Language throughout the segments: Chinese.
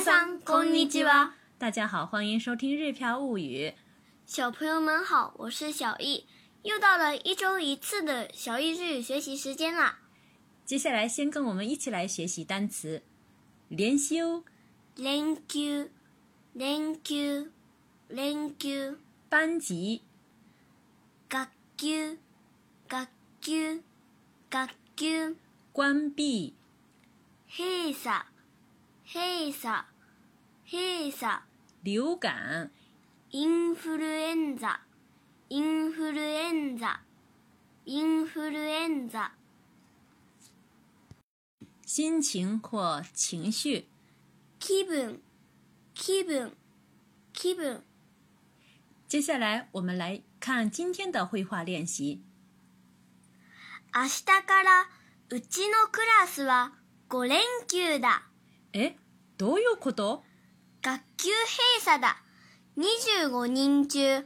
さんこんにちは。大家好，欢迎收听《日漂物语》。小朋友们好，我是小易。又到了一周一次的小易日学习时间啦。接下来，先跟我们一起来学习单词。连休。Thank you. Thank you. Thank you. 班级。学球。学球。学球。关闭。闭塞。閉鎖、閉鎖、流感、インフルエンザ、インフルエンザ、インフルエンザ。心情或情绪。気分、気分、気分。接下来我们来看今天的绘画练习。明日からうちのクラスは5連休だ。えどういうこと学級閉鎖だ。25人中8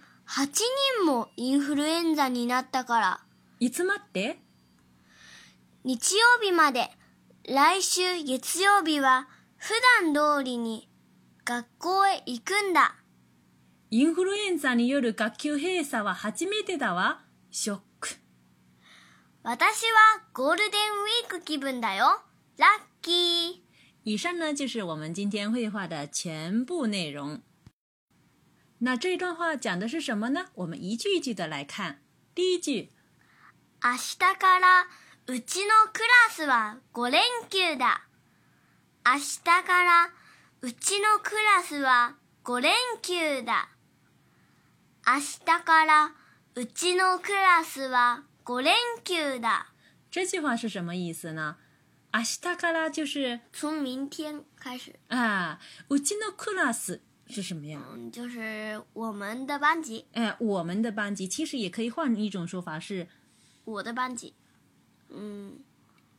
人もインフルエンザになったから。いつ待って日曜日まで。来週月曜日は普段通りに学校へ行くんだ。インフルエンザによる学級閉鎖は初めてだわ。ショック。私はゴールデンウィーク気分だよ。ラッキー。以上呢就是我们今天绘画的全部内容。那这段话讲的是什么呢？我们一句一句的来看。第一句，明日からうちのクラスは五連休だ。明日からうちのクラスは五連休だ。明日からうちのクラスは五連休だ。这句话是什么意思呢？阿西塔卡拉就是从明天开始啊。乌今诺库拉斯是什么呀？嗯，就是我们的班级。哎，我们的班级其实也可以换一种说法是，我的班级。嗯，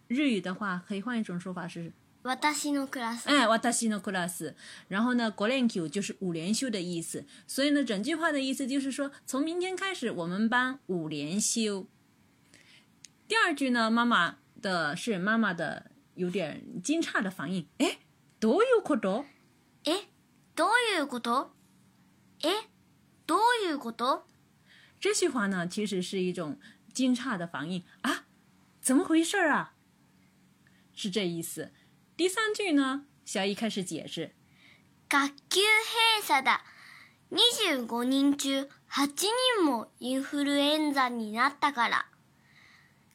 日语的话可以换一种说法是，私のク拉斯。哎，我のク拉斯。然后呢，五连休就是五连休的意思。所以呢，整句话的意思就是说，从明天开始，我们班五连休。第二句呢，妈妈。的是妈妈的有点惊诧的反应，诶，どういうこと？诶，どういうこと？诶，どういうこと？这句话呢，其实是一种惊诧的反应啊，怎么回事啊？是这意思。第三句呢，小姨开始解释，学級閉鎖だ。二十五人中八人もインフルエンザになったから。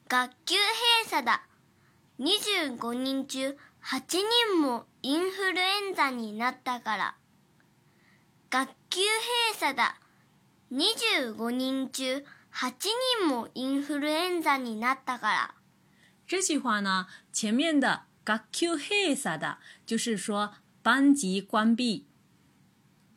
学級閉鎖だ。25人中8人もインフルエンザになったから。学級閉鎖だ。25人中8人もインフルエンザになったから。这句话呢，前面的学級閉鎖だ就是说班级关闭。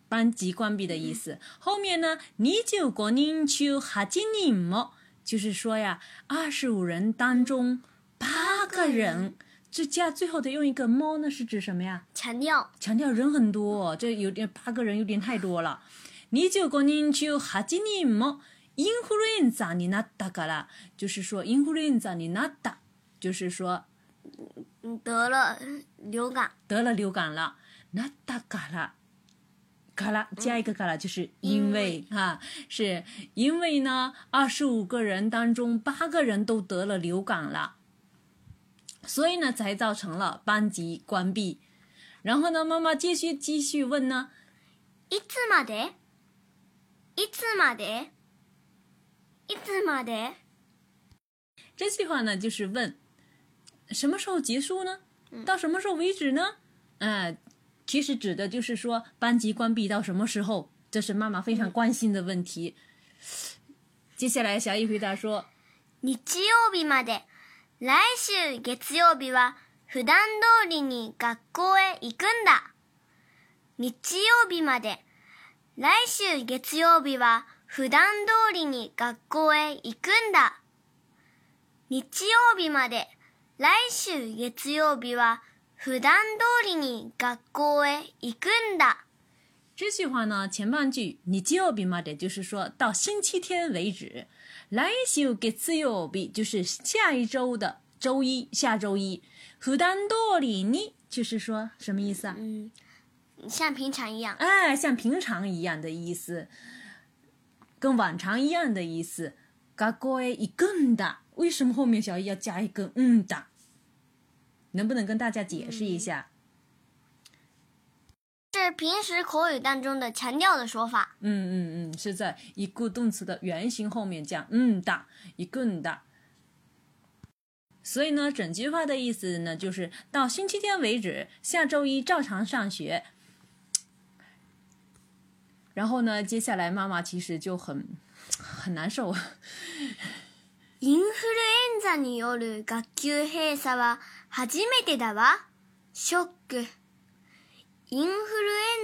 班级关闭的意思。后面呢，25人中8人も就是说呀，二十五人当中八个人，这加最后的用一个 more 呢，是指什么呀？强调，强调人很多，这有点八个人有点太多了。你就个人就哈计你么？influenza 你那大嘎啦，就是说 influenza 你那大，就是说得了流感，得了流感了，那大嘎了。卡拉加一个卡拉，就是因为哈，是因为呢，二十五个人当中八个人都得了流感了，所以呢才造成了班级关闭。然后呢，妈妈继续继续问呢，いつまで？いつまで？いつまで？这句话呢就是问什么时候结束呢？到什么时候为止呢？嗯。其实指的就是说班级关闭到什么时候，这是妈妈非常关心的问题。接下来，小易回答说：“日曜日まで来週月曜日は普段通りに学校へ行くんだ。日曜日まで来週月曜日は普段通りに学校へ行くんだ。日曜日まで来週月曜日は。”“ふだ通りに学校へ行くんだ。”这句话呢，前半句“日曜日まで”就是说到星期天为止，“来週月曜日”就是下一周的周一，下周一“ふだん通りに”就是说什么意思啊？嗯，像平常一样。哎，像平常一样的意思，跟往常一样的意思。学校へ行くんだ。为什么后面小姨要加一个“嗯”的？だ”？能不能跟大家解释一下？是平时口语当中的强调的说法。嗯嗯嗯，是在一个动词的原型后面加“嗯大，一个“大。所以呢，整句话的意思呢，就是到星期天为止，下周一照常上学。然后呢，接下来妈妈其实就很很难受。インフルエンザによる学級閉鎖は。初めてだわ。ショック。インフル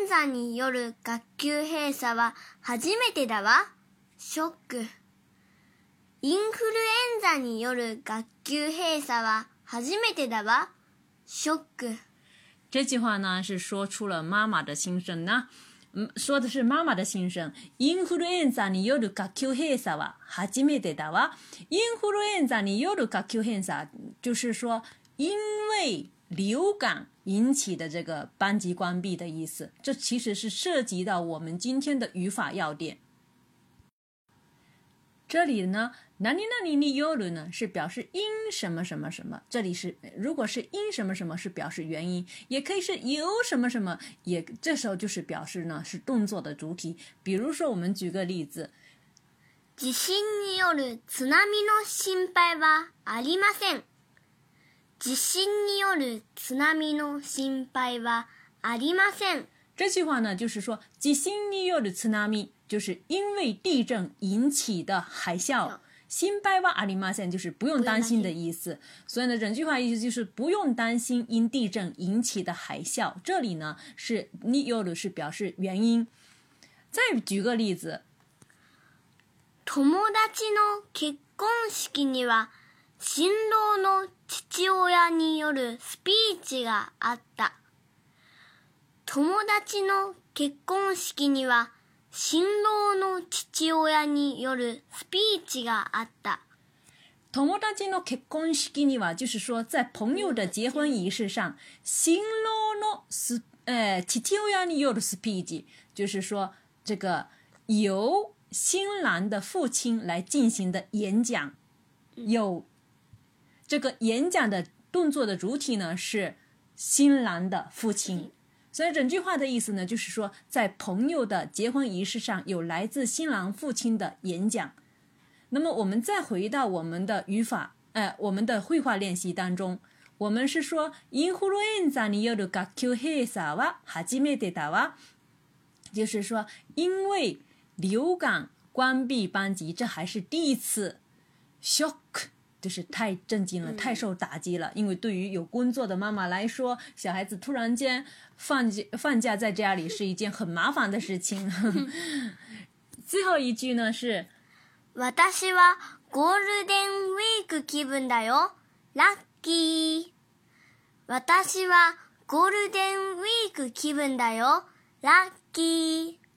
エンザによる学級閉鎖は初めてだわ。ショック。インフルエンザによる学級閉鎖は初めてだわ。ショック。这句话呢是说出了妈妈的心声呢。嗯，说的是妈妈的心声。インフルエンザによる学級閉鎖は初めてだわ。インフルエンザによる学級閉鎖就是说因为流感引起的这个班级关闭的意思，这其实是涉及到我们今天的语法要点。这里呢，ナニナニに由る呢，是表示因什么什么什么。这里是如果是因什么什么，是表示原因，也可以是由什么什么，也这时候就是表示呢是动作的主体。比如说，我们举个例子，地震による津波の心配はありません。地震による津波の心配はありません。这句话呢，就是说地震による津波，就是因为地震引起的海啸。心配は阿里玛线就是不用担心的意思。所以呢，整句话意思就是不用担心因地震引起的海啸。这里呢，是による是表示原因。再举个例子，友達の結婚式には。新郎の父親によるスピーチがあった。友達の結婚式には新郎の父親によるスピーチがあった。友達の結婚式には，就是说，在朋友的结婚仪式上，新郎のス呃父親によるスピーチ，就是说这个由新郎的父亲来进行的演讲，有这个演讲的动作的主体呢是新郎的父亲，所以整句话的意思呢就是说，在朋友的结婚仪式上有来自新郎父亲的演讲。那么我们再回到我们的语法，呃，我们的绘画练习当中，我们是说，因为流感关闭班级，这还是第一次，shock。就是太震惊了，太受打击了。因为对于有工作的妈妈来说，小孩子突然间放放假在家里是一件很麻烦的事情。最后一句呢是，私はゴールデンウィーク気分だよ、ラッキー。私はゴールデンウィーク気分だよ、ラッキー。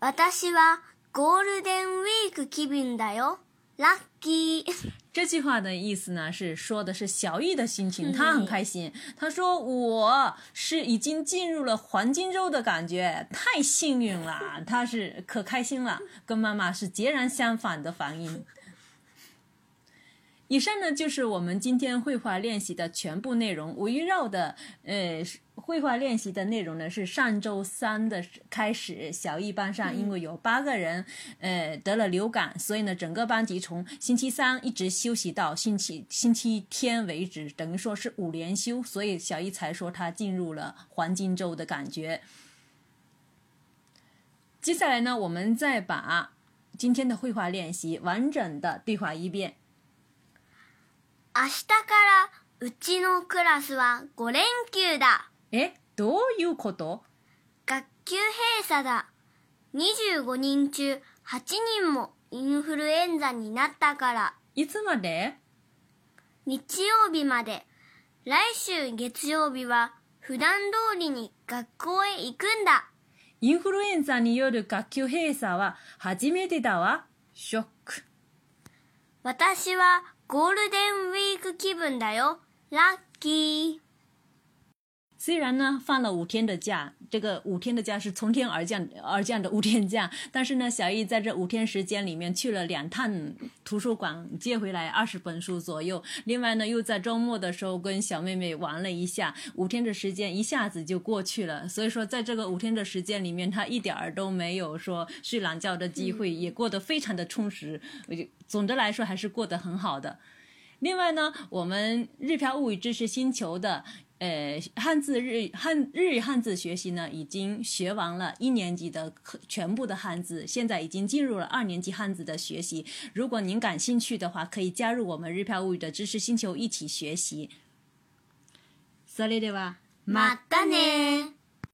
私はゴールデンウィーク気分だよ、ラッ。这句话的意思呢，是说的是小玉的心情，他很开心。他说：“我是已经进入了黄金周的感觉，太幸运了。”他是可开心了，跟妈妈是截然相反的反应。以上呢，就是我们今天绘画练习的全部内容。围绕的，呃。绘画练习的内容呢是上周三的开始，小一班上因为有八个人，呃得了流感，所以呢整个班级从星期三一直休息到星期星期天为止，等于说是五连休，所以小一才说他进入了黄金周的感觉。接下来呢，我们再把今天的绘画练习完整的对话一遍。明日からうちのクラスは5連休だ。えどういうこと学級閉鎖だ25人中8人もインフルエンザになったからいつまで日曜日まで来週月曜日は普段通りに学校へ行くんだインフルエンザによる学級閉鎖は初めてだわショック私はゴールデンウィーク気分だよラッキー虽然呢放了五天的假，这个五天的假是从天而降而降的五天假，但是呢，小易在这五天时间里面去了两趟图书馆，借回来二十本书左右。另外呢，又在周末的时候跟小妹妹玩了一下，五天的时间一下子就过去了。所以说，在这个五天的时间里面，他一点儿都没有说睡懒觉的机会，也过得非常的充实。我就总的来说还是过得很好的。另外呢，我们日漂物语知识星球的。呃，汉字日汉日语汉字学习呢，已经学完了一年级的全部的汉字，现在已经进入了二年级汉字的学习。如果您感兴趣的话，可以加入我们日票物语的知识星球一起学习。それでは、まったね。